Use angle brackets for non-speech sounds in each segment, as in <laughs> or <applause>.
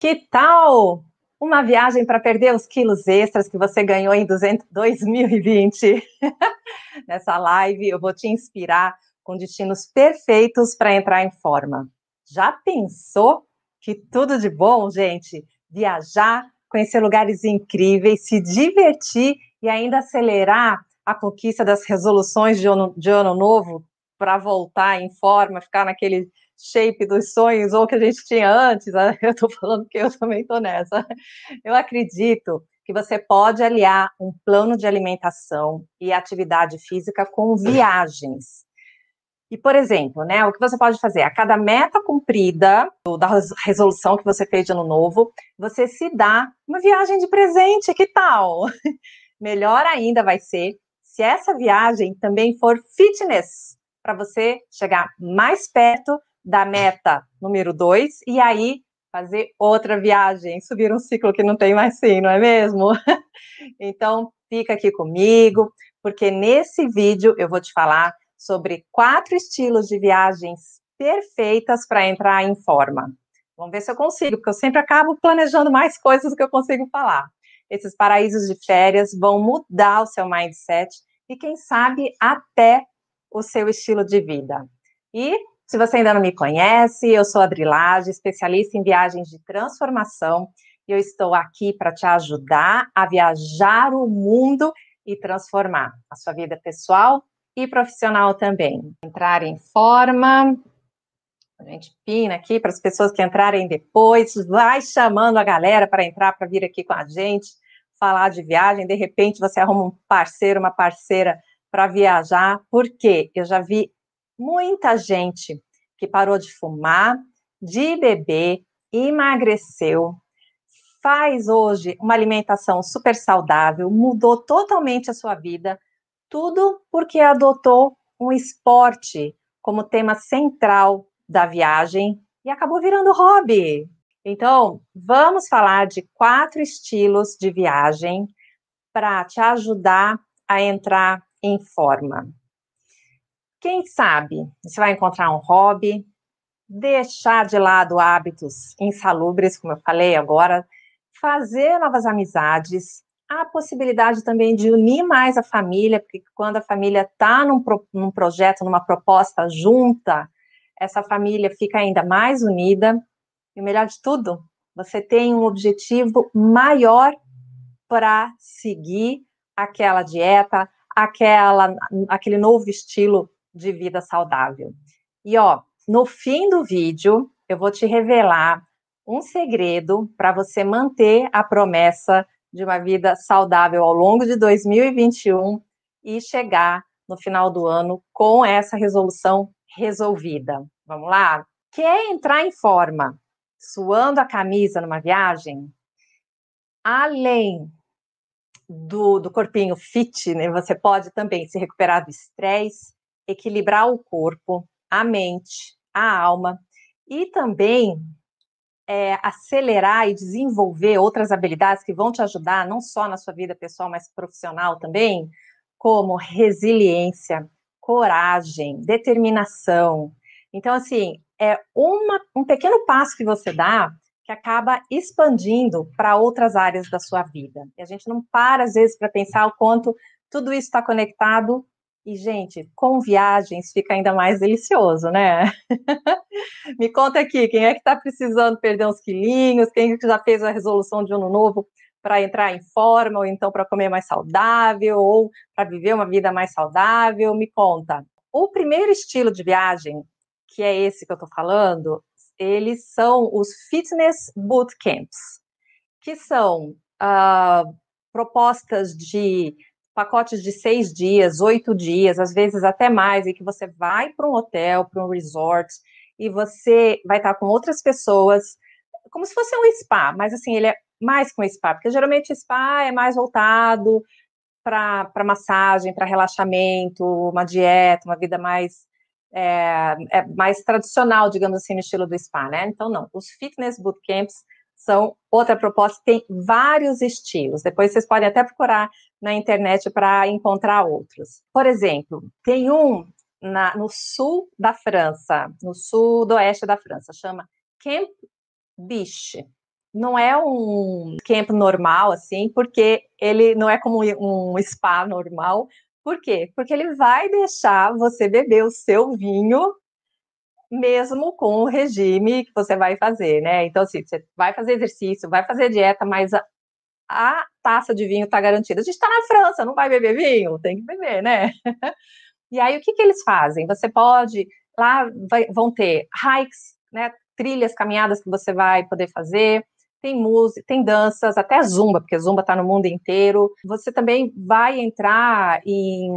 Que tal uma viagem para perder os quilos extras que você ganhou em 200, 2020? <laughs> Nessa live eu vou te inspirar com destinos perfeitos para entrar em forma. Já pensou que tudo de bom, gente? Viajar, conhecer lugares incríveis, se divertir e ainda acelerar a conquista das resoluções de ano, de ano novo para voltar em forma, ficar naquele shape dos sonhos ou que a gente tinha antes. Né? <laughs> Eu estou falando que eu também estou nessa. Eu acredito que você pode aliar um plano de alimentação e atividade física com viagens. E, por exemplo, né, o que você pode fazer? A cada meta cumprida da resolução que você fez de ano novo, você se dá uma viagem de presente, que tal? <laughs> Melhor ainda vai ser se essa viagem também for fitness, para você chegar mais perto da meta número dois e aí fazer outra viagem, subir um ciclo que não tem mais fim, não é mesmo? <laughs> então, fica aqui comigo, porque nesse vídeo eu vou te falar sobre quatro estilos de viagens perfeitas para entrar em forma. Vamos ver se eu consigo, porque eu sempre acabo planejando mais coisas do que eu consigo falar. Esses paraísos de férias vão mudar o seu mindset e, quem sabe, até o seu estilo de vida. E se você ainda não me conhece, eu sou a Adrilage, especialista em viagens de transformação, e eu estou aqui para te ajudar a viajar o mundo e transformar a sua vida pessoal e profissional também. Entrar em forma, a gente pina aqui para as pessoas que entrarem depois, vai chamando a galera para entrar, para vir aqui com a gente, falar de viagem. De repente você arruma um parceiro, uma parceira para viajar, porque eu já vi muita gente que parou de fumar, de beber, emagreceu, faz hoje uma alimentação super saudável, mudou totalmente a sua vida, tudo porque adotou um esporte como tema central da viagem e acabou virando hobby. Então, vamos falar de quatro estilos de viagem para te ajudar a entrar em forma. Quem sabe você vai encontrar um hobby, deixar de lado hábitos insalubres, como eu falei agora, fazer novas amizades, a possibilidade também de unir mais a família, porque quando a família está num, num projeto, numa proposta junta, essa família fica ainda mais unida. E o melhor de tudo, você tem um objetivo maior para seguir aquela dieta, aquela, aquele novo estilo de vida saudável. E ó, no fim do vídeo, eu vou te revelar um segredo para você manter a promessa de uma vida saudável ao longo de 2021 e chegar no final do ano com essa resolução resolvida. Vamos lá? Quer entrar em forma, suando a camisa numa viagem? Além do, do corpinho fit, né, você pode também se recuperar do estresse, equilibrar o corpo, a mente, a alma e também é, acelerar e desenvolver outras habilidades que vão te ajudar, não só na sua vida pessoal, mas profissional também, como resiliência, coragem, determinação. Então, assim, é uma, um pequeno passo que você dá que acaba expandindo para outras áreas da sua vida. E a gente não para, às vezes, para pensar o quanto tudo isso está conectado. E, gente, com viagens fica ainda mais delicioso, né? <laughs> Me conta aqui, quem é que está precisando perder uns quilinhos? Quem já fez a resolução de ano novo para entrar em forma, ou então para comer mais saudável, ou para viver uma vida mais saudável? Me conta. O primeiro estilo de viagem, que é esse que eu estou falando, eles são os Fitness Bootcamps, que são uh, propostas de pacotes de seis dias, oito dias, às vezes até mais, em que você vai para um hotel, para um resort, e você vai estar com outras pessoas, como se fosse um spa, mas assim, ele é mais que um spa, porque geralmente spa é mais voltado para massagem, para relaxamento, uma dieta, uma vida mais é, é, mais tradicional, digamos assim, no estilo do spa, né? Então, não. Os fitness bootcamps são outra proposta, tem vários estilos. Depois vocês podem até procurar na internet para encontrar outros. Por exemplo, tem um na, no sul da França, no sul do oeste da França, chama Camp Biche. não é um camp normal, assim, porque ele não é como um spa normal. Por quê? Porque ele vai deixar você beber o seu vinho mesmo com o regime que você vai fazer, né? Então, assim, você vai fazer exercício, vai fazer dieta, mas a, a taça de vinho está garantida. A gente está na França, não vai beber vinho? Tem que beber, né? <laughs> e aí, o que, que eles fazem? Você pode, lá vai, vão ter hikes, né? Trilhas, caminhadas que você vai poder fazer, tem música, tem danças, até zumba, porque zumba está no mundo inteiro. Você também vai entrar em,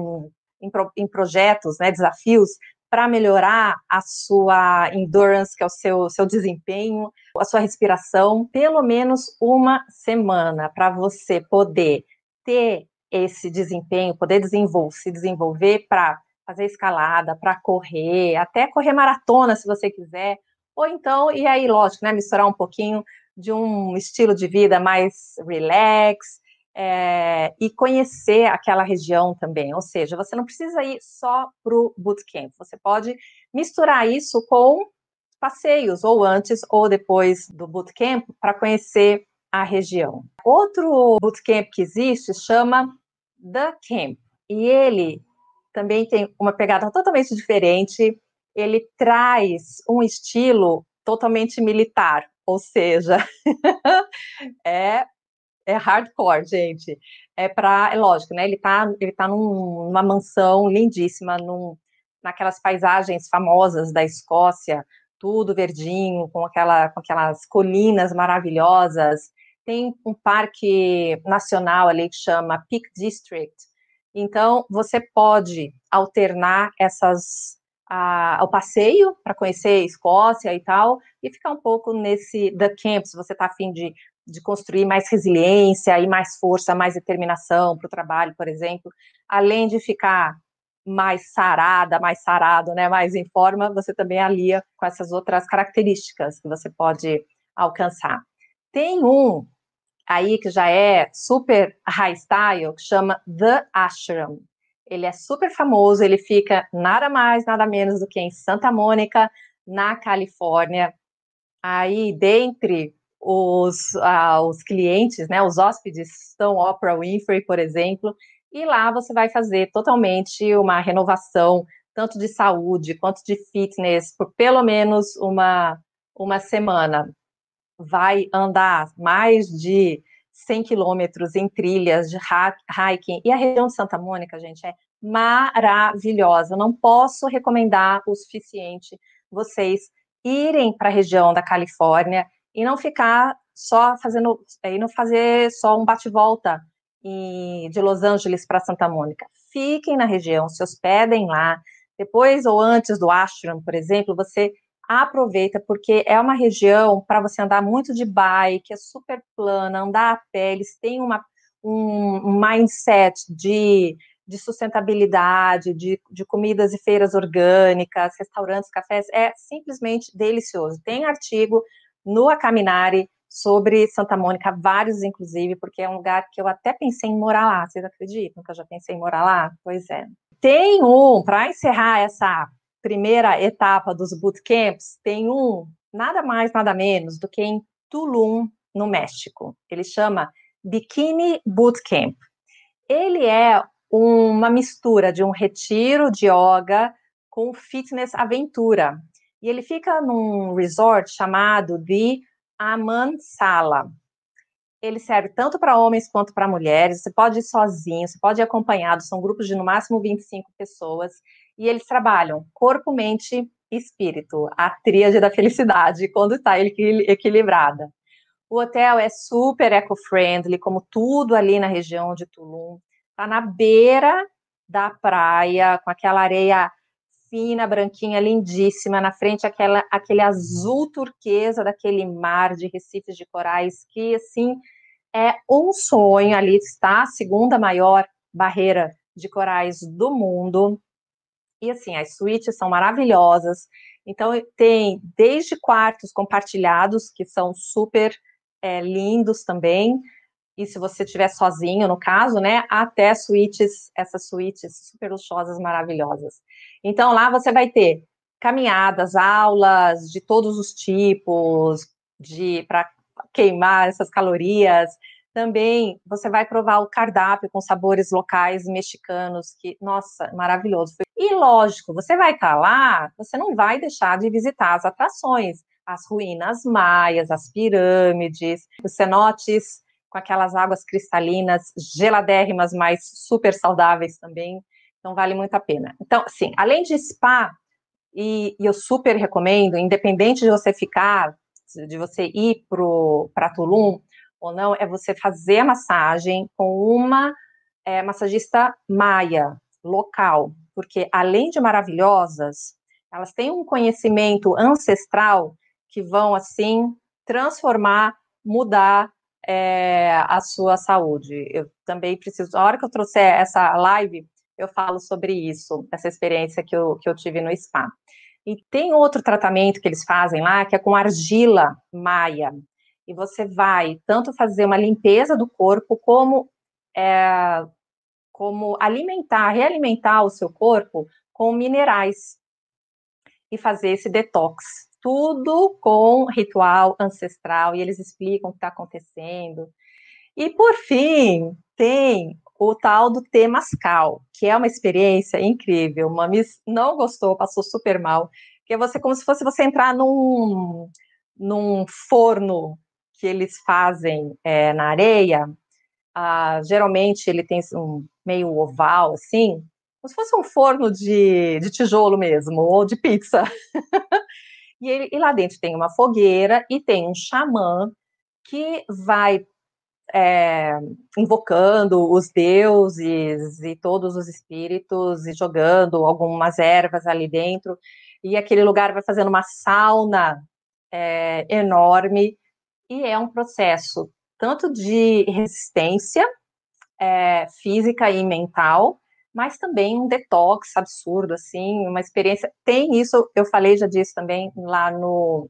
em, em projetos, né, desafios para melhorar a sua endurance, que é o seu, seu desempenho, a sua respiração, pelo menos uma semana, para você poder ter esse desempenho, poder desenvolver, se desenvolver para fazer escalada, para correr, até correr maratona, se você quiser. Ou então, e aí, lógico, né, misturar um pouquinho de um estilo de vida mais relax, é, e conhecer aquela região também. Ou seja, você não precisa ir só para o bootcamp, você pode misturar isso com passeios, ou antes ou depois do bootcamp, para conhecer a região. Outro bootcamp que existe chama The Camp, e ele também tem uma pegada totalmente diferente. Ele traz um estilo totalmente militar, ou seja, <laughs> é é hardcore, gente. É para, é lógico, né? Ele tá, ele tá num, numa mansão lindíssima, num, naquelas paisagens famosas da Escócia, tudo verdinho, com, aquela, com aquelas colinas maravilhosas. Tem um parque nacional ali que chama Peak District. Então, você pode alternar essas ao passeio para conhecer a Escócia e tal, e ficar um pouco nesse The Camp, se você está afim de de construir mais resiliência e mais força, mais determinação para o trabalho, por exemplo, além de ficar mais sarada, mais sarado, né, mais em forma, você também alia com essas outras características que você pode alcançar. Tem um aí que já é super high style, que chama The Ashram. Ele é super famoso, ele fica nada mais, nada menos do que em Santa Mônica, na Califórnia. Aí, dentre os, ah, os clientes, né, os hóspedes estão Oprah Winfrey, por exemplo, e lá você vai fazer totalmente uma renovação, tanto de saúde quanto de fitness, por pelo menos uma, uma semana. Vai andar mais de 100 quilômetros em trilhas de hiking, e a região de Santa Mônica, gente, é maravilhosa. Não posso recomendar o suficiente vocês irem para a região da Califórnia e não ficar só fazendo, e não fazer só um bate-volta de Los Angeles para Santa Mônica. Fiquem na região, se hospedem lá. Depois ou antes do ashram, por exemplo, você aproveita porque é uma região para você andar muito de bike, é super plana, andar a pé, eles têm uma, um, mindset de, de sustentabilidade, de, de comidas e feiras orgânicas, restaurantes, cafés, é simplesmente delicioso. Tem artigo no Acaminari sobre Santa Mônica, vários inclusive, porque é um lugar que eu até pensei em morar lá. Vocês acreditam que eu já pensei em morar lá? Pois é. Tem um, para encerrar essa primeira etapa dos bootcamps, tem um nada mais, nada menos do que em Tulum, no México. Ele chama Bikini Bootcamp. Ele é uma mistura de um retiro de yoga com fitness aventura. E ele fica num resort chamado de Amansala. Ele serve tanto para homens quanto para mulheres. Você pode ir sozinho, você pode ir acompanhado. São grupos de no máximo 25 pessoas. E eles trabalham corpo, mente e espírito, a tríade da felicidade, quando está equilibrada. O hotel é super eco-friendly, como tudo ali na região de Tulum. Está na beira da praia, com aquela areia fina, branquinha, lindíssima, na frente aquela, aquele azul turquesa daquele mar de recifes de corais, que, assim, é um sonho, ali está a segunda maior barreira de corais do mundo, e, assim, as suítes são maravilhosas, então tem desde quartos compartilhados, que são super é, lindos também, e se você estiver sozinho, no caso, né, até suítes, essas suítes super luxuosas, maravilhosas. Então, lá você vai ter caminhadas, aulas de todos os tipos, de para queimar essas calorias. Também você vai provar o cardápio com sabores locais mexicanos, que, nossa, maravilhoso. E lógico, você vai estar lá, você não vai deixar de visitar as atrações, as ruínas maias, as pirâmides, os cenotes com aquelas águas cristalinas, geladérrimas, mas super saudáveis também. Então, vale muito a pena. Então, sim, além de spa, e, e eu super recomendo, independente de você ficar, de você ir para Tulum ou não, é você fazer a massagem com uma é, massagista maia, local, porque além de maravilhosas, elas têm um conhecimento ancestral que vão, assim, transformar, mudar é, a sua saúde. Eu também preciso, a hora que eu trouxer essa live, eu falo sobre isso, essa experiência que eu, que eu tive no spa. E tem outro tratamento que eles fazem lá, que é com argila maia. E você vai tanto fazer uma limpeza do corpo, como, é, como alimentar, realimentar o seu corpo com minerais. E fazer esse detox tudo com ritual ancestral, e eles explicam o que está acontecendo. E, por fim, tem o tal do Temascal, que é uma experiência incrível. Uma Miss não gostou, passou super mal, que é você como se fosse você entrar num, num forno que eles fazem é, na areia. Ah, geralmente ele tem um meio oval, assim, como se fosse um forno de, de tijolo mesmo, ou de pizza. <laughs> E, ele, e lá dentro tem uma fogueira e tem um xamã que vai é, invocando os deuses e todos os espíritos e jogando algumas ervas ali dentro. E aquele lugar vai fazendo uma sauna é, enorme. E é um processo tanto de resistência é, física e mental, mas também um detox absurdo, assim, uma experiência. Tem isso, eu falei já disso também lá no,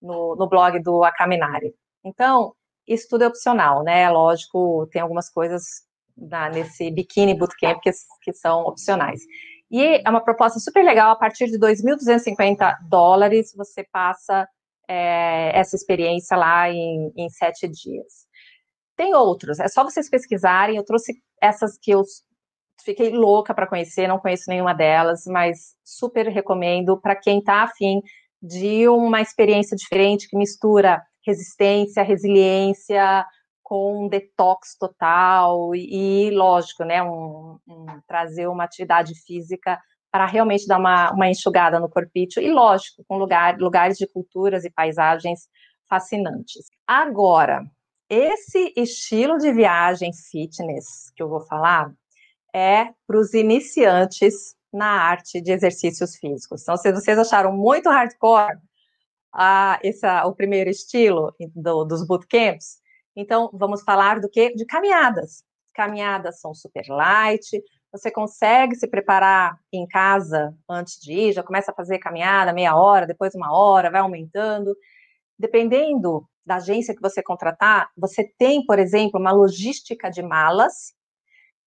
no, no blog do Acaminari. Então, isso tudo é opcional, né? Lógico, tem algumas coisas na, nesse Bikini Bootcamp que, que são opcionais. E é uma proposta super legal, a partir de 2.250 dólares, você passa é, essa experiência lá em, em sete dias. Tem outros, é só vocês pesquisarem, eu trouxe essas que eu fiquei louca para conhecer, não conheço nenhuma delas, mas super recomendo para quem está afim de uma experiência diferente que mistura resistência, resiliência com um detox total e, lógico, né, um, um, trazer uma atividade física para realmente dar uma, uma enxugada no corpício e, lógico, com lugar, lugares de culturas e paisagens fascinantes. Agora, esse estilo de viagem fitness que eu vou falar é para os iniciantes na arte de exercícios físicos. Então, se vocês acharam muito hardcore ah, esse, o primeiro estilo do, dos bootcamps, então vamos falar do que? De caminhadas. Caminhadas são super light, você consegue se preparar em casa antes de ir, já começa a fazer caminhada meia hora, depois uma hora, vai aumentando. Dependendo da agência que você contratar, você tem, por exemplo, uma logística de malas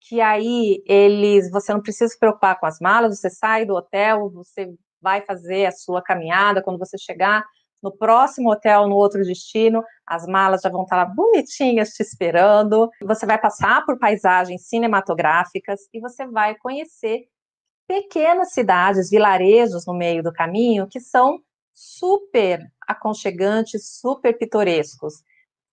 que aí eles, você não precisa se preocupar com as malas, você sai do hotel, você vai fazer a sua caminhada, quando você chegar no próximo hotel, no outro destino, as malas já vão estar lá bonitinhas te esperando, você vai passar por paisagens cinematográficas e você vai conhecer pequenas cidades, vilarejos no meio do caminho que são super aconchegantes, super pitorescos.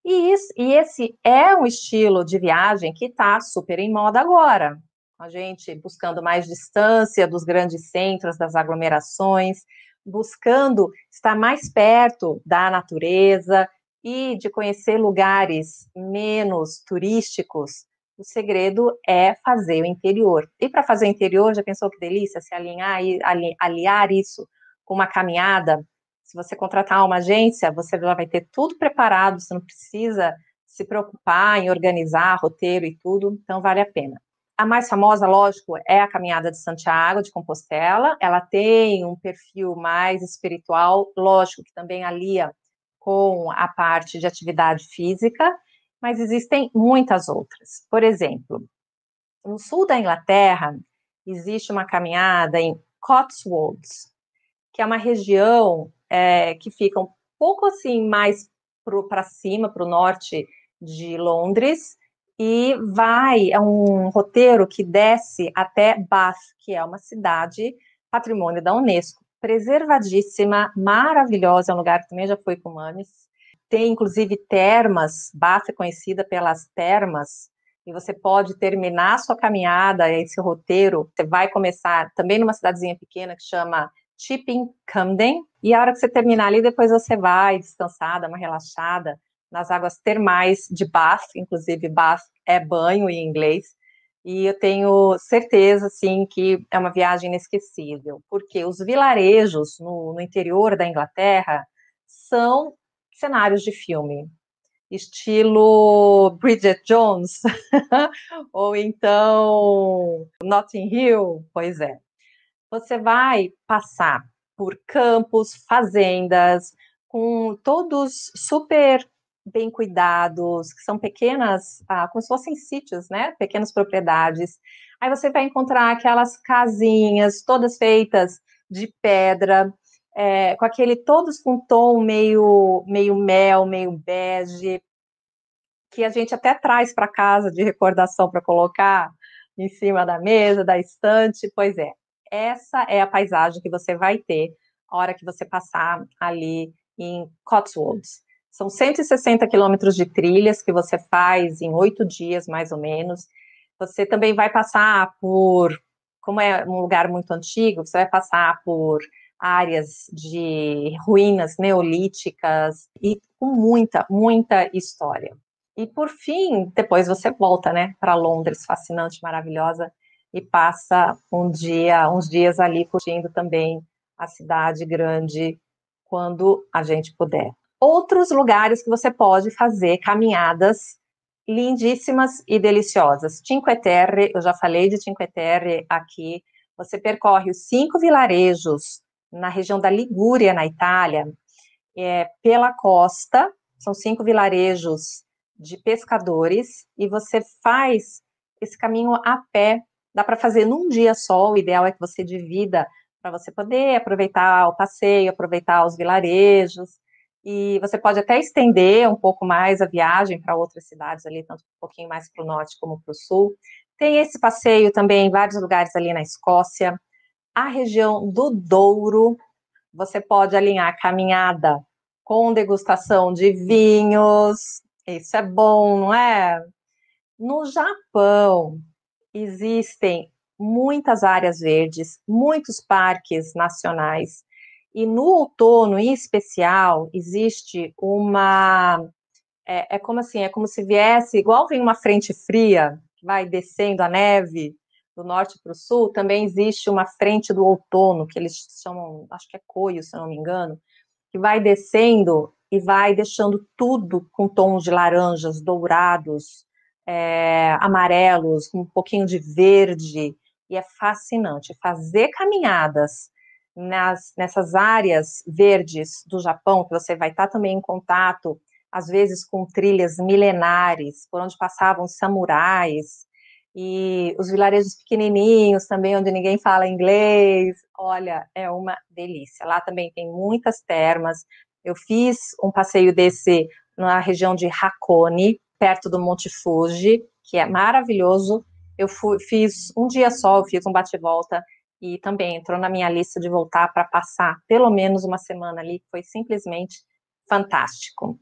E, isso, e esse é um estilo de viagem que está super em moda agora. A gente buscando mais distância dos grandes centros, das aglomerações, buscando estar mais perto da natureza e de conhecer lugares menos turísticos. O segredo é fazer o interior. E para fazer o interior, já pensou que delícia se alinhar, aliar isso com uma caminhada se você contratar uma agência, você já vai ter tudo preparado, você não precisa se preocupar em organizar roteiro e tudo, então vale a pena. A mais famosa, lógico, é a Caminhada de Santiago de Compostela. Ela tem um perfil mais espiritual, lógico que também alia com a parte de atividade física, mas existem muitas outras. Por exemplo, no sul da Inglaterra existe uma caminhada em Cotswolds, que é uma região é, que fica um pouco assim mais para cima, para o norte de Londres, e vai, é um roteiro que desce até Bath, que é uma cidade patrimônio da Unesco, preservadíssima, maravilhosa, é um lugar que também já fui com Manes. Tem inclusive termas, Bath é conhecida pelas termas, e você pode terminar sua caminhada, esse roteiro, você vai começar também numa cidadezinha pequena que chama Chipping Camden, e a hora que você terminar ali, depois você vai descansar, dar uma relaxada nas águas termais de Bath, inclusive Bath é banho em inglês, e eu tenho certeza, assim, que é uma viagem inesquecível, porque os vilarejos no, no interior da Inglaterra são cenários de filme, estilo Bridget Jones, <laughs> ou então Notting Hill, pois é. Você vai passar por campos, fazendas, com todos super bem cuidados, que são pequenas, ah, como se fossem sítios, né? Pequenas propriedades. Aí você vai encontrar aquelas casinhas todas feitas de pedra, é, com aquele, todos com tom meio, meio mel, meio bege, que a gente até traz para casa de recordação para colocar em cima da mesa, da estante. Pois é, essa é a paisagem que você vai ter a hora que você passar ali em Cotswolds. São 160 quilômetros de trilhas que você faz em oito dias, mais ou menos. Você também vai passar por, como é um lugar muito antigo, você vai passar por áreas de ruínas neolíticas e com muita, muita história. E por fim, depois você volta, né, para Londres, fascinante, maravilhosa, e passa um dia, uns dias ali curtindo também a cidade grande quando a gente puder outros lugares que você pode fazer caminhadas lindíssimas e deliciosas. Cinque Terre, eu já falei de Cinque Terre aqui. Você percorre os cinco vilarejos na região da Ligúria, na Itália, é, pela costa. São cinco vilarejos de pescadores e você faz esse caminho a pé. Dá para fazer num dia só. O ideal é que você divida para você poder aproveitar o passeio, aproveitar os vilarejos e você pode até estender um pouco mais a viagem para outras cidades ali, tanto um pouquinho mais para o norte como para o sul. Tem esse passeio também em vários lugares ali na Escócia. A região do Douro, você pode alinhar a caminhada com degustação de vinhos. Isso é bom, não é? No Japão, existem muitas áreas verdes, muitos parques nacionais e no outono, em especial, existe uma. É, é, como assim? É como se viesse, igual vem uma frente fria, que vai descendo a neve do norte para o sul, também existe uma frente do outono, que eles chamam, acho que é coio, se eu não me engano, que vai descendo e vai deixando tudo com tons de laranjas, dourados, é, amarelos, um pouquinho de verde, e é fascinante. Fazer caminhadas nas, nessas áreas verdes do Japão, que você vai estar também em contato, às vezes com trilhas milenares, por onde passavam samurais, e os vilarejos pequenininhos também, onde ninguém fala inglês. Olha, é uma delícia. Lá também tem muitas termas. Eu fiz um passeio desse na região de Hakone, perto do Monte Fuji, que é maravilhoso. Eu fui, fiz um dia só, eu fiz um bate-volta e também entrou na minha lista de voltar para passar pelo menos uma semana ali, foi simplesmente fantástico.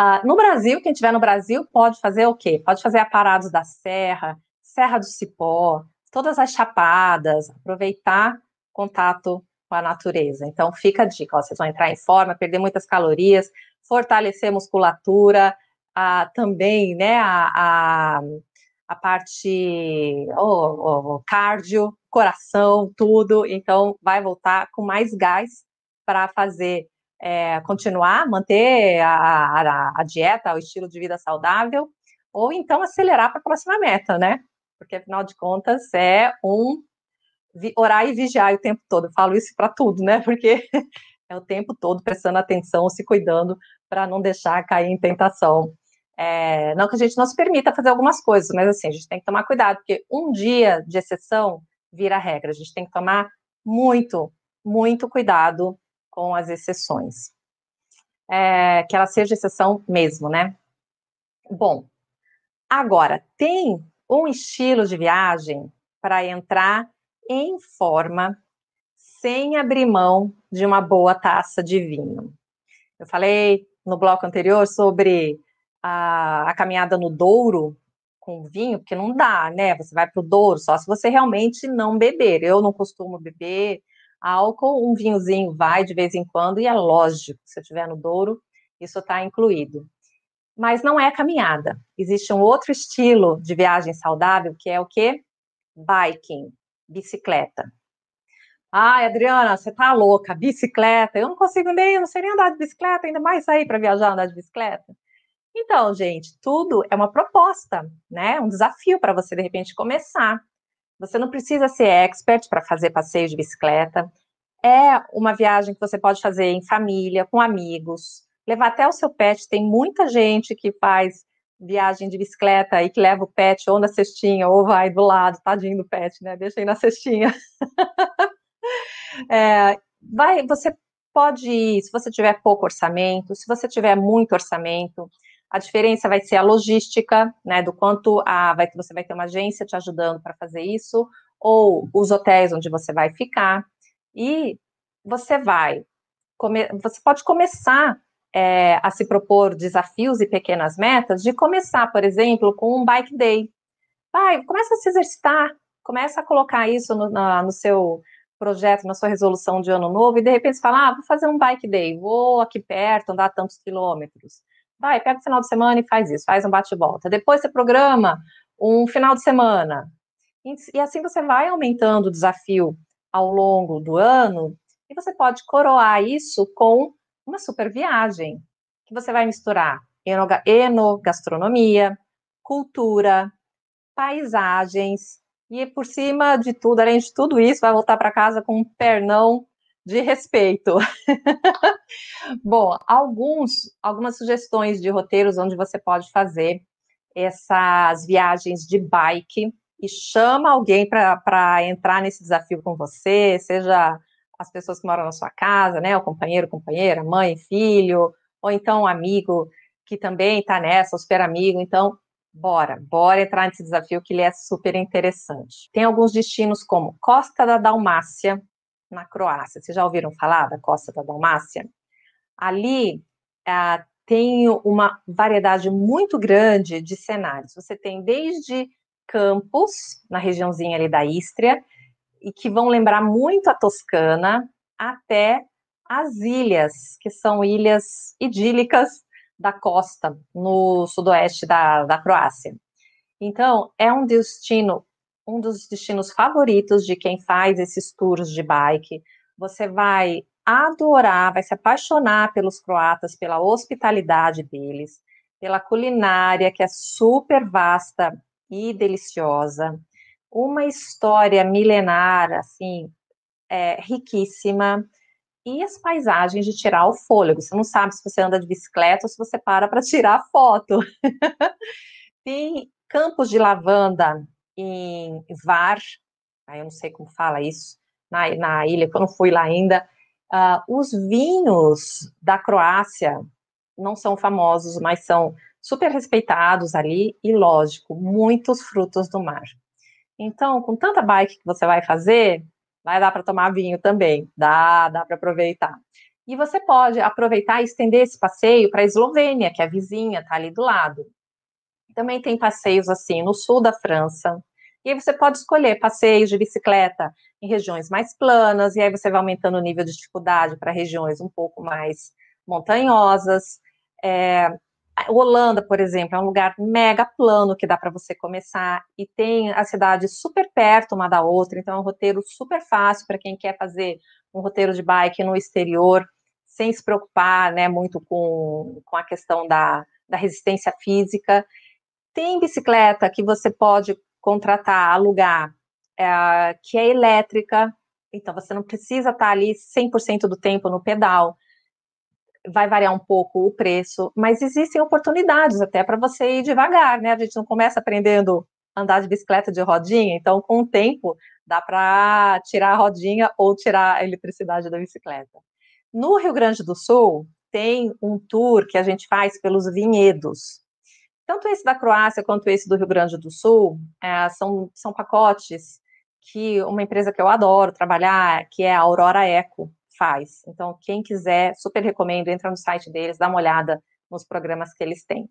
Uh, no Brasil, quem estiver no Brasil pode fazer o quê? Pode fazer a Parados da Serra, Serra do Cipó, todas as chapadas, aproveitar contato com a natureza. Então, fica a dica, ó, vocês vão entrar em forma, perder muitas calorias, fortalecer a musculatura, uh, também, né, a, a, a parte oh, oh, cardio, coração, tudo. Então, vai voltar com mais gás para fazer, é, continuar, manter a, a, a, dieta, o estilo de vida saudável, ou então acelerar para a próxima meta, né? Porque, afinal de contas, é um orar e vigiar o tempo todo. Eu falo isso para tudo, né? Porque <laughs> é o tempo todo prestando atenção, se cuidando para não deixar cair em tentação. É, não que a gente não se permita fazer algumas coisas, mas assim, a gente tem que tomar cuidado, porque um dia de exceção vira regra. A gente tem que tomar muito, muito cuidado com as exceções. é, que ela seja exceção mesmo, né? Bom, agora, tem um estilo de viagem para entrar em forma sem abrir mão de uma boa taça de vinho. Eu falei no bloco anterior sobre a, a caminhada no Douro com vinho, porque não dá, né? Você vai para o Douro só se você realmente não beber. Eu não costumo beber álcool, um vinhozinho vai de vez em quando, e é lógico, se eu estiver no Douro, isso está incluído. Mas não é caminhada. Existe um outro estilo de viagem saudável, que é o quê? Biking, bicicleta. Ai, Adriana, você tá louca, bicicleta. Eu não consigo nem, eu não sei nem andar de bicicleta, ainda mais sair para viajar andar de bicicleta. Então, gente, tudo é uma proposta, né? Um desafio para você de repente começar. Você não precisa ser expert para fazer passeio de bicicleta. É uma viagem que você pode fazer em família, com amigos, levar até o seu pet. Tem muita gente que faz viagem de bicicleta e que leva o pet ou na cestinha ou vai do lado, tadinho do pet, né? Deixa aí na cestinha. <laughs> É, vai, você pode ir, se você tiver pouco orçamento, se você tiver muito orçamento, a diferença vai ser a logística, né, do quanto a, vai, você vai ter uma agência te ajudando para fazer isso, ou os hotéis onde você vai ficar, e você vai, come, você pode começar é, a se propor desafios e pequenas metas, de começar, por exemplo, com um bike day. Vai, começa a se exercitar, começa a colocar isso no, na, no seu projeto, na sua resolução de ano novo, e de repente você fala, ah, vou fazer um bike day, vou aqui perto, andar tantos quilômetros. Vai, pega o final de semana e faz isso, faz um bate-volta. Depois você programa um final de semana. E assim você vai aumentando o desafio ao longo do ano, e você pode coroar isso com uma super viagem, que você vai misturar enogastronomia, cultura, paisagens, e por cima de tudo, além de tudo isso, vai voltar para casa com um pernão de respeito. <laughs> Bom, alguns, algumas sugestões de roteiros onde você pode fazer essas viagens de bike e chama alguém para entrar nesse desafio com você, seja as pessoas que moram na sua casa, né, o companheiro, companheira, mãe, filho, ou então um amigo que também está nessa, o super amigo. Então, Bora, bora entrar nesse desafio que ele é super interessante. Tem alguns destinos como Costa da Dalmácia, na Croácia. Vocês já ouviram falar da Costa da Dalmácia? Ali ah, tem uma variedade muito grande de cenários. Você tem desde campos, na regiãozinha ali da Ístria, e que vão lembrar muito a Toscana, até as ilhas, que são ilhas idílicas da costa, no sudoeste da, da Croácia. Então, é um destino, um dos destinos favoritos de quem faz esses tours de bike. Você vai adorar, vai se apaixonar pelos croatas, pela hospitalidade deles, pela culinária, que é super vasta e deliciosa. Uma história milenar, assim, é, riquíssima e as paisagens de tirar o fôlego. Você não sabe se você anda de bicicleta ou se você para para <laughs> tirar foto. Tem campos de lavanda em Var, aí eu não sei como fala isso, na, na ilha, que eu não fui lá ainda. Uh, os vinhos da Croácia não são famosos, mas são super respeitados ali e, lógico, muitos frutos do mar. Então, com tanta bike que você vai fazer, vai dar para tomar vinho também, dá, dá para aproveitar. E você pode aproveitar e estender esse passeio para a Eslovênia, que é a vizinha, está ali do lado. Também tem passeios assim no sul da França. E aí você pode escolher passeios de bicicleta em regiões mais planas, e aí você vai aumentando o nível de dificuldade para regiões um pouco mais montanhosas. É, Holanda, por exemplo, é um lugar mega plano que dá para você começar e tem as cidades super perto uma da outra, então é um roteiro super fácil para quem quer fazer um roteiro de bike no exterior, sem se preocupar né, muito com, com a questão da, da resistência física. Tem bicicleta que você pode contratar, alugar, é, que é elétrica, então você não precisa estar ali 100% do tempo no pedal vai variar um pouco o preço, mas existem oportunidades até para você ir devagar, né? A gente não começa aprendendo a andar de bicicleta de rodinha, então com o tempo dá para tirar a rodinha ou tirar a eletricidade da bicicleta. No Rio Grande do Sul, tem um tour que a gente faz pelos vinhedos. Tanto esse da Croácia quanto esse do Rio Grande do Sul é, são, são pacotes que uma empresa que eu adoro trabalhar, que é a Aurora Eco, faz. Então, quem quiser, super recomendo, entra no site deles, dá uma olhada nos programas que eles têm.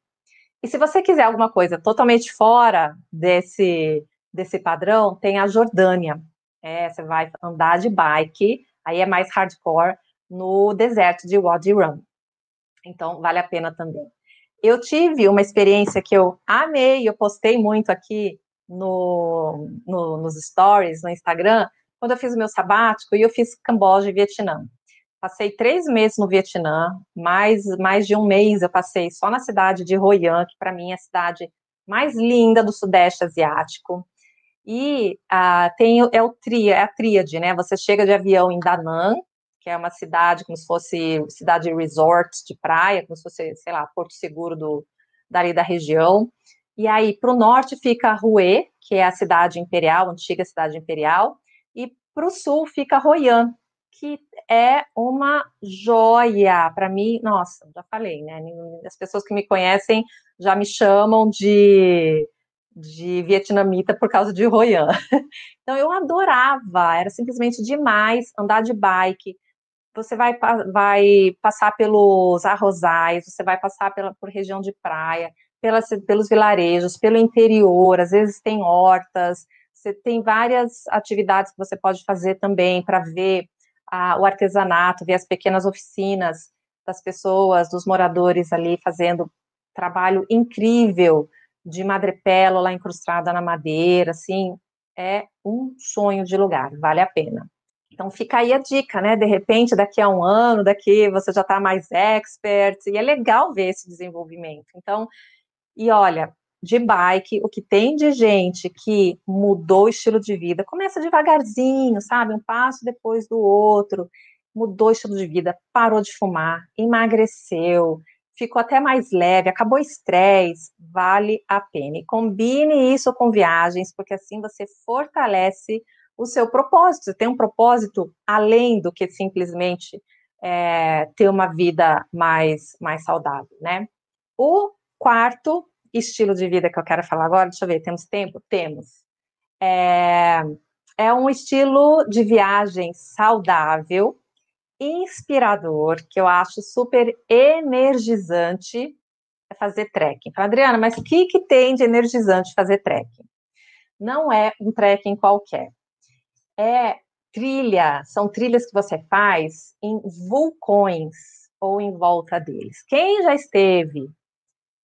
E se você quiser alguma coisa totalmente fora desse, desse padrão, tem a Jordânia. É, você vai andar de bike, aí é mais hardcore, no deserto de Wadi Rum. Então, vale a pena também. Eu tive uma experiência que eu amei, eu postei muito aqui no, no, nos stories, no Instagram, quando eu fiz o meu sabático, e eu fiz Camboja e Vietnã. Passei três meses no Vietnã, mais, mais de um mês eu passei só na cidade de Hoi An, que para mim é a cidade mais linda do Sudeste Asiático. E ah, tem é o tria, é a tríade, né? Você chega de avião em Da Nang, que é uma cidade como se fosse cidade resort de praia, como se fosse, sei lá, Porto Seguro do, dali da região. E aí, para o norte fica Hue, que é a cidade imperial, antiga cidade imperial, e para o sul fica Hoi An, que é uma joia para mim. Nossa, já falei, né? As pessoas que me conhecem já me chamam de, de vietnamita por causa de Hoi An. <laughs> Então eu adorava, era simplesmente demais andar de bike. Você vai, vai passar pelos arrozais, você vai passar pela, por região de praia, pelas, pelos vilarejos, pelo interior, às vezes tem hortas, você tem várias atividades que você pode fazer também para ver o artesanato, ver as pequenas oficinas das pessoas, dos moradores ali fazendo trabalho incrível de madrepérola incrustada na madeira, assim, é um sonho de lugar, vale a pena. Então fica aí a dica, né? De repente, daqui a um ano, daqui você já está mais expert, e é legal ver esse desenvolvimento. Então, e olha, de bike, o que tem de gente que mudou o estilo de vida, começa devagarzinho, sabe? Um passo depois do outro, mudou o estilo de vida, parou de fumar, emagreceu, ficou até mais leve, acabou o estresse, vale a pena. E combine isso com viagens, porque assim você fortalece o seu propósito. Você tem um propósito além do que simplesmente é, ter uma vida mais, mais saudável, né? O quarto estilo de vida que eu quero falar agora, deixa eu ver, temos tempo? Temos. É, é um estilo de viagem saudável, inspirador, que eu acho super energizante, é fazer trekking. Fala, Adriana, mas o que, que tem de energizante fazer trekking? Não é um trekking qualquer. É trilha, são trilhas que você faz em vulcões ou em volta deles. Quem já esteve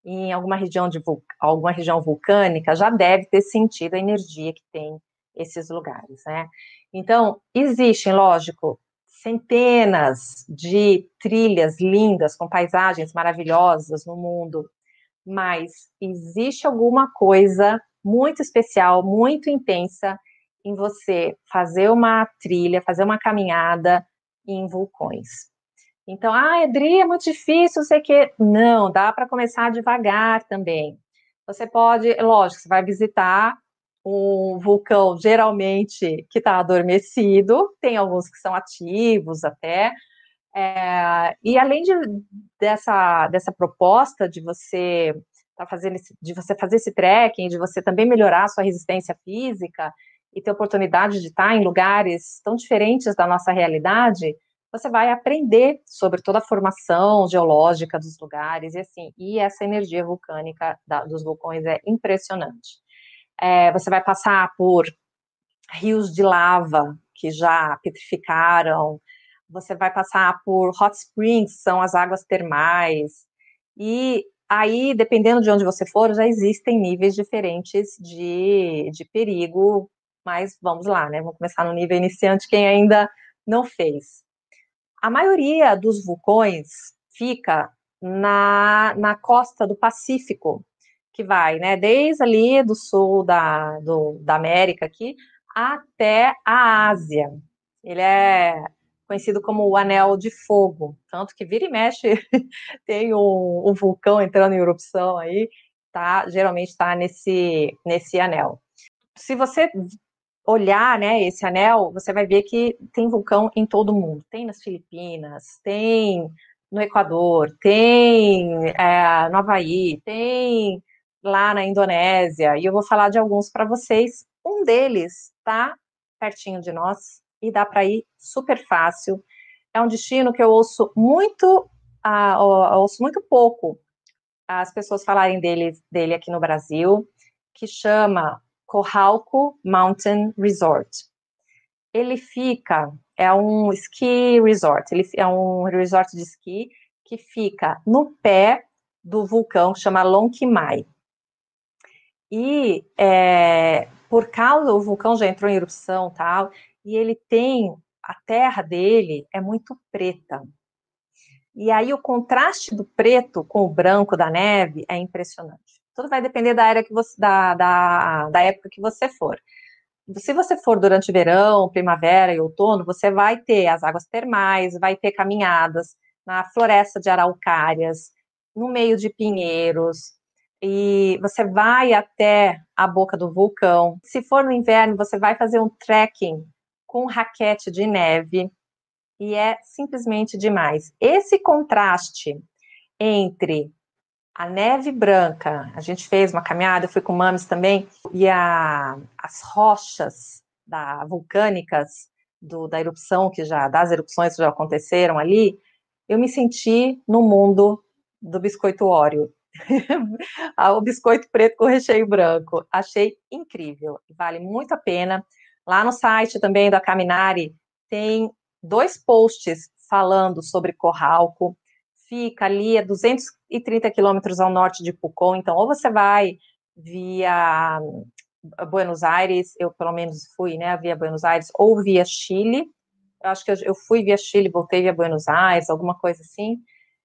em alguma região de alguma região vulcânica já deve ter sentido a energia que tem esses lugares, né? Então, existem, lógico, centenas de trilhas lindas com paisagens maravilhosas no mundo, mas existe alguma coisa muito especial, muito intensa em você fazer uma trilha, fazer uma caminhada em vulcões. Então, ah, Edri, é muito difícil, sei que. Não, dá para começar devagar também. Você pode, lógico, você vai visitar um vulcão geralmente que está adormecido, tem alguns que são ativos até. É, e além de, dessa, dessa proposta de você tá fazendo esse, de você fazer esse trekking, de você também melhorar a sua resistência física e ter oportunidade de estar em lugares tão diferentes da nossa realidade, você vai aprender sobre toda a formação geológica dos lugares e assim, e essa energia vulcânica da, dos vulcões é impressionante. É, você vai passar por rios de lava que já petrificaram, você vai passar por hot springs, são as águas termais, e aí, dependendo de onde você for, já existem níveis diferentes de, de perigo, mas vamos lá, né? Vamos começar no nível iniciante, quem ainda não fez. A maioria dos vulcões fica na, na costa do Pacífico, que vai, né, desde ali do sul da, do, da América aqui até a Ásia. Ele é conhecido como o Anel de Fogo, tanto que vira e mexe <laughs> tem um, um vulcão entrando em erupção aí, tá? Geralmente está nesse nesse anel. Se você olhar, né, esse anel, você vai ver que tem vulcão em todo o mundo. Tem nas Filipinas, tem no Equador, tem é, no Havaí, tem lá na Indonésia, e eu vou falar de alguns para vocês. Um deles está pertinho de nós e dá para ir super fácil. É um destino que eu ouço muito, uh, ouço muito pouco as pessoas falarem dele, dele aqui no Brasil, que chama Corralco Mountain Resort. Ele fica, é um ski resort, ele é um resort de esqui que fica no pé do vulcão, chama Lonquimai. E é, por causa, o vulcão já entrou em erupção tal, e ele tem, a terra dele é muito preta. E aí o contraste do preto com o branco da neve é impressionante. Tudo vai depender da, era que você, da, da, da época que você for. Se você for durante verão, primavera e outono, você vai ter as águas termais, vai ter caminhadas na floresta de araucárias, no meio de pinheiros, e você vai até a boca do vulcão. Se for no inverno, você vai fazer um trekking com raquete de neve e é simplesmente demais. Esse contraste entre a neve branca, a gente fez uma caminhada, eu fui com mames também, e a, as rochas da, vulcânicas do, da erupção que já, das erupções que já aconteceram ali, eu me senti no mundo do biscoito óleo. <laughs> o biscoito preto com recheio branco. Achei incrível, vale muito a pena. Lá no site também da Caminari tem dois posts falando sobre Corralco. Fica ali a 230 quilômetros ao norte de Pucón. Então, ou você vai via Buenos Aires, eu pelo menos fui, né, via Buenos Aires, ou via Chile. Eu acho que eu, fui via Chile, voltei via Buenos Aires, alguma coisa assim.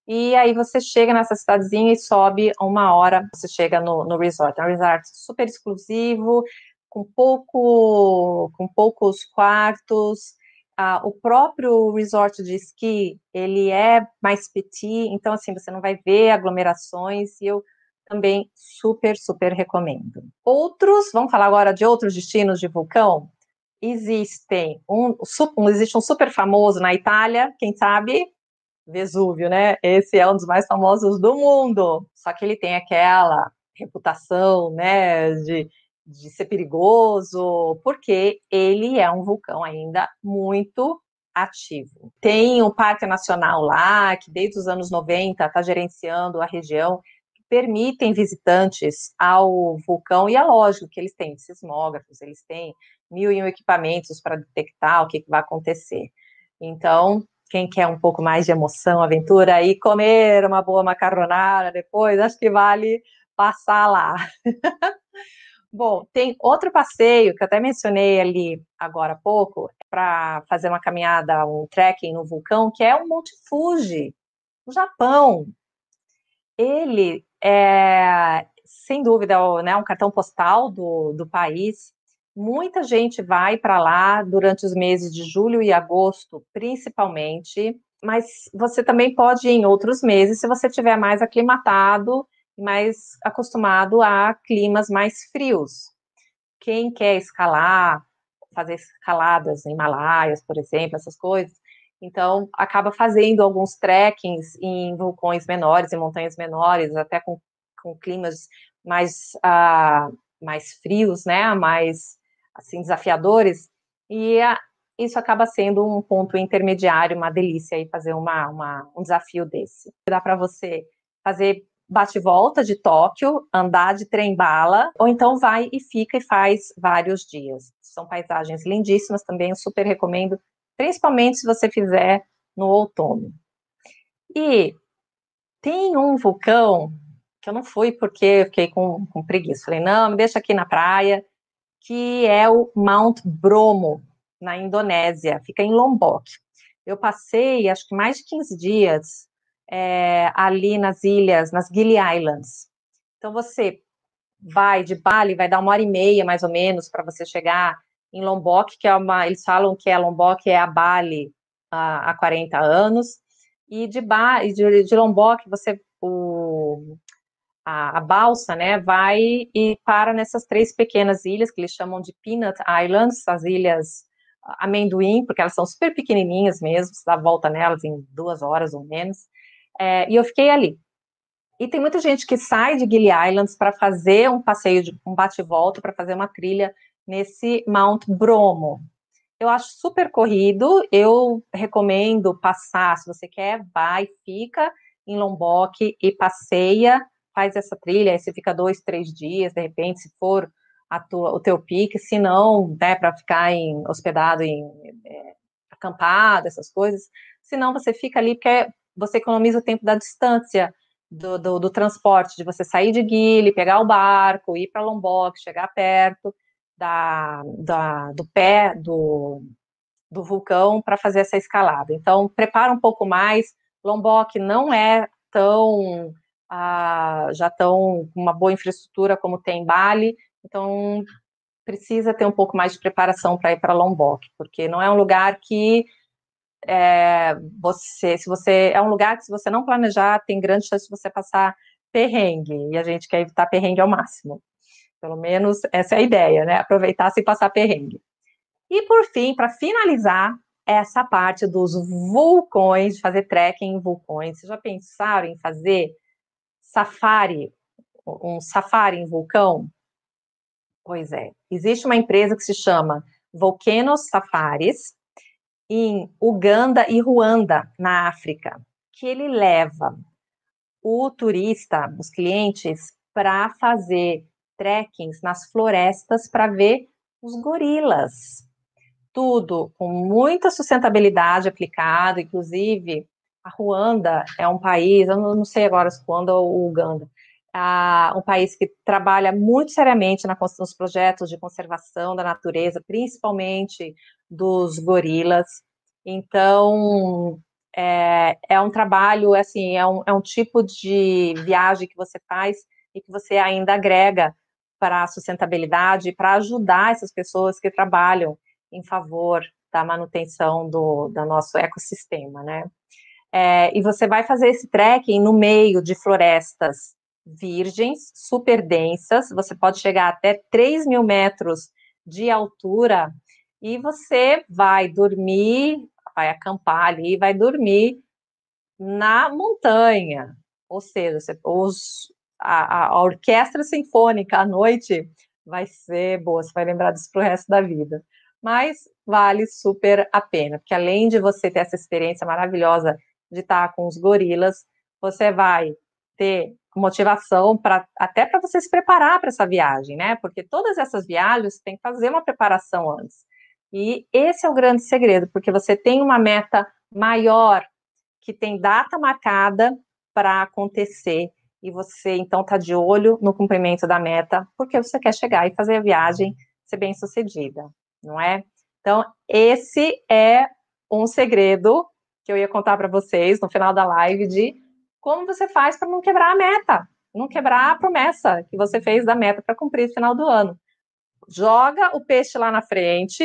E aí você chega nessa cidadezinha e sobe uma hora, você chega no, no resort. É um resort super exclusivo, com pouco, com poucos quartos, o próprio resort de esqui, ele é mais petit, então, assim, você não vai ver aglomerações, e eu também super, super recomendo. Outros, vamos falar agora de outros destinos de vulcão? Existem um, um, existe um super famoso na Itália, quem sabe? Vesúvio, né? Esse é um dos mais famosos do mundo. Só que ele tem aquela reputação, né, de de ser perigoso, porque ele é um vulcão ainda muito ativo. Tem um parque nacional lá, que desde os anos 90 está gerenciando a região, que permitem visitantes ao vulcão, e é lógico que eles têm sismógrafos, eles têm mil e um equipamentos para detectar o que, que vai acontecer. Então, quem quer um pouco mais de emoção, aventura, e comer uma boa macarronada depois, acho que vale passar lá. <laughs> Bom, tem outro passeio que eu até mencionei ali agora há pouco, para fazer uma caminhada, um trekking no vulcão, que é o Monte Fuji, no Japão. Ele é, sem dúvida, né, um cartão postal do, do país. Muita gente vai para lá durante os meses de julho e agosto, principalmente, mas você também pode ir em outros meses se você estiver mais aclimatado mais acostumado a climas mais frios. Quem quer escalar, fazer escaladas em Himalaias, por exemplo, essas coisas, então acaba fazendo alguns trekkings em vulcões menores, em montanhas menores, até com, com climas mais, uh, mais frios, né, mais assim desafiadores, e isso acaba sendo um ponto intermediário, uma delícia aí fazer uma, uma um desafio desse. Dá para você fazer bate-volta de Tóquio, andar de trem-bala, ou então vai e fica e faz vários dias. São paisagens lindíssimas também, super recomendo, principalmente se você fizer no outono. E tem um vulcão que eu não fui porque eu fiquei com, com preguiça. Falei, não, me deixa aqui na praia, que é o Mount Bromo, na Indonésia, fica em Lombok. Eu passei, acho que mais de 15 dias é, ali nas ilhas, nas Gili Islands. Então você vai de Bali, vai dar uma hora e meia mais ou menos para você chegar em Lombok, que é uma, eles falam que a Lombok é a Bali há, há 40 anos, e de, ba, de, de Lombok você o, a, a, balsa, né, vai e para nessas três pequenas ilhas que eles chamam de Peanut Islands, as ilhas amendoim, porque elas são super pequenininhas mesmo, você dá volta nelas em duas horas ou menos. É, e eu fiquei ali. E tem muita gente que sai de Gili Islands para fazer um passeio, de, um bate-volta, para fazer uma trilha nesse Mount Bromo. Eu acho super corrido, eu recomendo passar, se você quer, vai, fica em Lombok e passeia, faz essa trilha, aí você fica dois, três dias, de repente, se for tua, o teu pique, se não, né, para ficar em, hospedado em é, acampado, essas coisas, se não, você fica ali, porque você economiza o tempo da distância, do, do, do, transporte, de você sair de Guile, pegar o barco, ir para Lombok, chegar perto da, da, do pé do, do vulcão para fazer essa escalada. Então, prepara um pouco mais. Lombok não é tão ah, já tão com uma boa infraestrutura como tem Bali, então precisa ter um pouco mais de preparação para ir para Lombok, porque não é um lugar que é, você, se você é um lugar que se você não planejar, tem grande chance de você passar perrengue, e a gente quer evitar perrengue ao máximo. Pelo menos essa é a ideia, né? Aproveitar sem passar perrengue. E por fim, para finalizar essa parte dos vulcões, de fazer trekking em vulcões, vocês já pensaram em fazer safari, um safari em vulcão? Pois é, existe uma empresa que se chama Volcanoes Safaris, em Uganda e Ruanda, na África, que ele leva o turista, os clientes, para fazer trekkings nas florestas para ver os gorilas. Tudo com muita sustentabilidade aplicada, inclusive a Ruanda é um país, eu não sei agora se Ruanda ou Uganda, um país que trabalha muito seriamente nos projetos de conservação da natureza, principalmente dos gorilas. Então, é, é um trabalho, assim, é um, é um tipo de viagem que você faz e que você ainda agrega para a sustentabilidade, para ajudar essas pessoas que trabalham em favor da manutenção do, do nosso ecossistema, né? É, e você vai fazer esse trekking no meio de florestas virgens, super densas, você pode chegar até 3 mil metros de altura, e você vai dormir, vai acampar ali, vai dormir na montanha, ou seja, você, os, a, a, orquestra sinfônica à noite vai ser boa, você vai lembrar disso pro resto da vida. Mas vale super a pena, porque além de você ter essa experiência maravilhosa de estar com os gorilas, você vai ter motivação para até para você se preparar para essa viagem, né? Porque todas essas viagens tem que fazer uma preparação antes. E esse é o grande segredo, porque você tem uma meta maior que tem data marcada para acontecer e você então está de olho no cumprimento da meta, porque você quer chegar e fazer a viagem ser bem sucedida, não é? Então, esse é um segredo que eu ia contar para vocês no final da live de como você faz para não quebrar a meta, não quebrar a promessa que você fez da meta para cumprir no final do ano. Joga o peixe lá na frente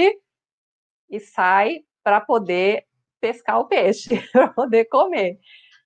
e sai para poder pescar o peixe, <laughs> para poder comer.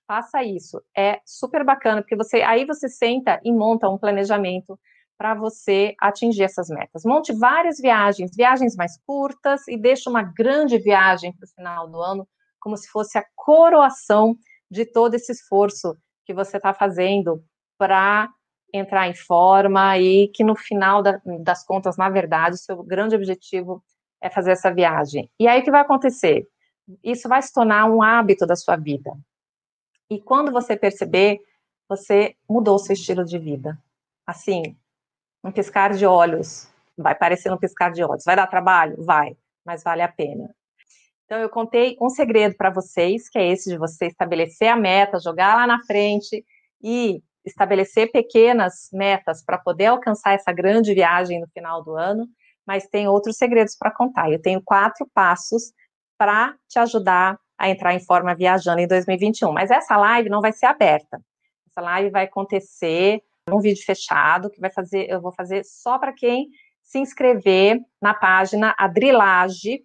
Faça isso. É super bacana, porque você aí você senta e monta um planejamento para você atingir essas metas. Monte várias viagens, viagens mais curtas e deixe uma grande viagem para o final do ano, como se fosse a coroação de todo esse esforço que você está fazendo para entrar em forma e que no final da, das contas, na verdade, o seu grande objetivo é fazer essa viagem. E aí o que vai acontecer? Isso vai se tornar um hábito da sua vida. E quando você perceber, você mudou seu estilo de vida. Assim, um piscar de olhos. Vai parecer um piscar de olhos. Vai dar trabalho? Vai, mas vale a pena. Então, eu contei um segredo para vocês, que é esse de você estabelecer a meta, jogar lá na frente e estabelecer pequenas metas para poder alcançar essa grande viagem no final do ano, mas tem outros segredos para contar. Eu tenho quatro passos para te ajudar a entrar em forma viajando em 2021. Mas essa live não vai ser aberta. Essa live vai acontecer num vídeo fechado que vai fazer, eu vou fazer só para quem se inscrever na página adrilage.com.br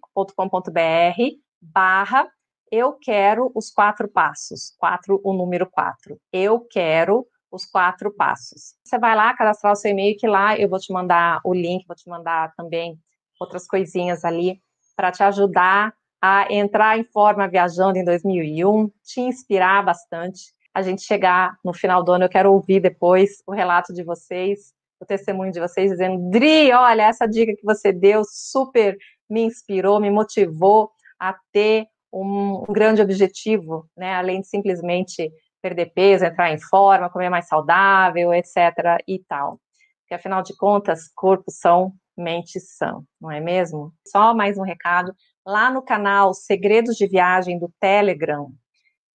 barra eu quero os quatro passos, quatro, o número quatro. Eu quero os quatro passos. Você vai lá, cadastrar o seu e-mail, que lá eu vou te mandar o link, vou te mandar também outras coisinhas ali para te ajudar a entrar em forma viajando em 2001, te inspirar bastante a gente chegar no final do ano, eu quero ouvir depois o relato de vocês, o testemunho de vocês, dizendo, Dri, olha, essa dica que você deu super me inspirou, me motivou a ter um, um grande objetivo, né? Além de simplesmente perder peso, entrar em forma, comer mais saudável, etc. e tal. Porque afinal de contas, corpos são mentes são, não é mesmo? Só mais um recado. Lá no canal Segredos de Viagem do Telegram,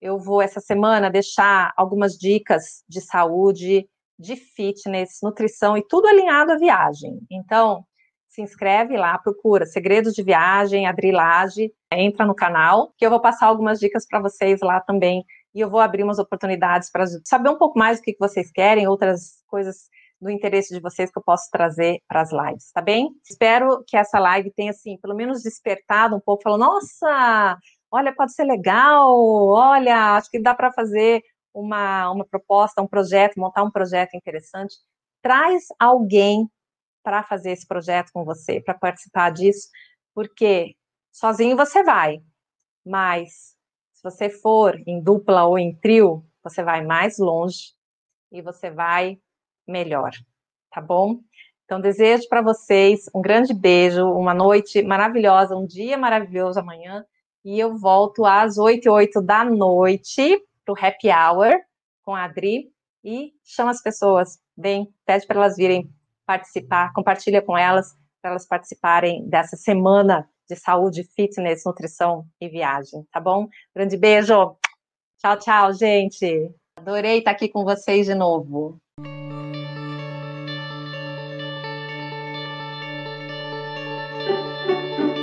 eu vou essa semana deixar algumas dicas de saúde, de fitness, nutrição e tudo alinhado à viagem. Então, se inscreve lá, procura Segredos de Viagem, Adrilage, entra no canal, que eu vou passar algumas dicas para vocês lá também. E eu vou abrir umas oportunidades para saber um pouco mais do que vocês querem, outras coisas do interesse de vocês que eu posso trazer para as lives, tá bem? Espero que essa live tenha, assim, pelo menos despertado um pouco, falou, nossa, olha, pode ser legal, olha, acho que dá para fazer uma, uma proposta, um projeto, montar um projeto interessante. Traz alguém para fazer esse projeto com você, para participar disso, porque sozinho você vai, mas se você for em dupla ou em trio, você vai mais longe e você vai melhor, tá bom? Então, desejo para vocês um grande beijo, uma noite maravilhosa, um dia maravilhoso amanhã. E eu volto às 8 e 8 da noite para o Happy Hour com a Adri. E chama as pessoas, vem, pede para elas virem participar, compartilha com elas, para elas participarem dessa semana de saúde, fitness, nutrição e viagem, tá bom? Grande beijo. Tchau, tchau, gente. Adorei estar aqui com vocês de novo.